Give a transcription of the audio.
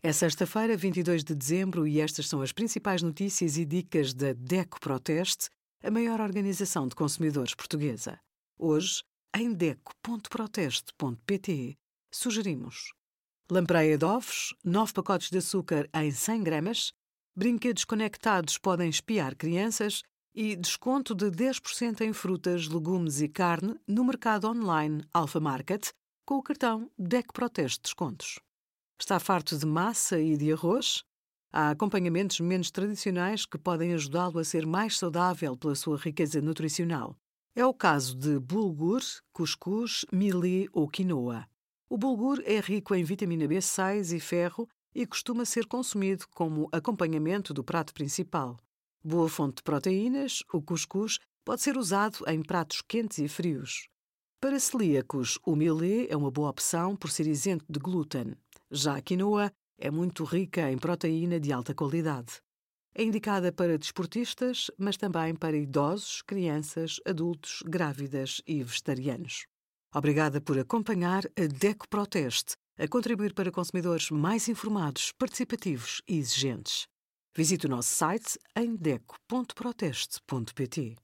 É sexta-feira, 22 de dezembro, e estas são as principais notícias e dicas da DECO Proteste, a maior organização de consumidores portuguesa. Hoje, em DECO.proteste.pt, sugerimos lampreia de ovos, 9 pacotes de açúcar em 100 gramas, brinquedos conectados podem espiar crianças e desconto de 10% em frutas, legumes e carne no mercado online Alpha Market com o cartão DECO Proteste Descontos. Está farto de massa e de arroz? Há acompanhamentos menos tradicionais que podem ajudá-lo a ser mais saudável pela sua riqueza nutricional. É o caso de bulgur, cuscuz, milê ou quinoa. O bulgur é rico em vitamina B6 e ferro e costuma ser consumido como acompanhamento do prato principal. Boa fonte de proteínas, o cuscuz pode ser usado em pratos quentes e frios. Para celíacos, o milê é uma boa opção por ser isento de glúten. Já a quinoa é muito rica em proteína de alta qualidade. É indicada para desportistas, mas também para idosos, crianças, adultos, grávidas e vegetarianos. Obrigada por acompanhar a DECO Proteste, a contribuir para consumidores mais informados, participativos e exigentes. Visite o nosso site em deco.proteste.pt.